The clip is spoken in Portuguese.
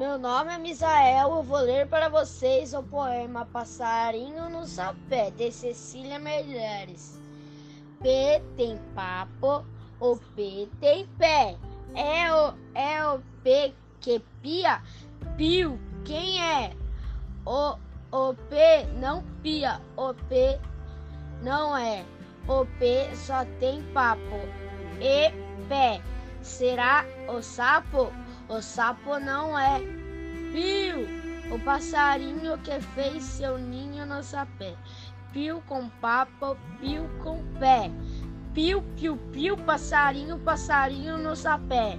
Meu nome é Misael, eu vou ler para vocês o poema Passarinho no Sapé, de Cecília Melhares. P tem papo, o P tem pé. É o, é o P que pia, pio, quem é? O, o P não pia, o P não é. O P só tem papo e pé. Será o sapo? O sapo não é. Pio, o passarinho que fez seu ninho no sapé. Pio com papo, pio com pé. Pio, pio, pio, passarinho, passarinho no sapé.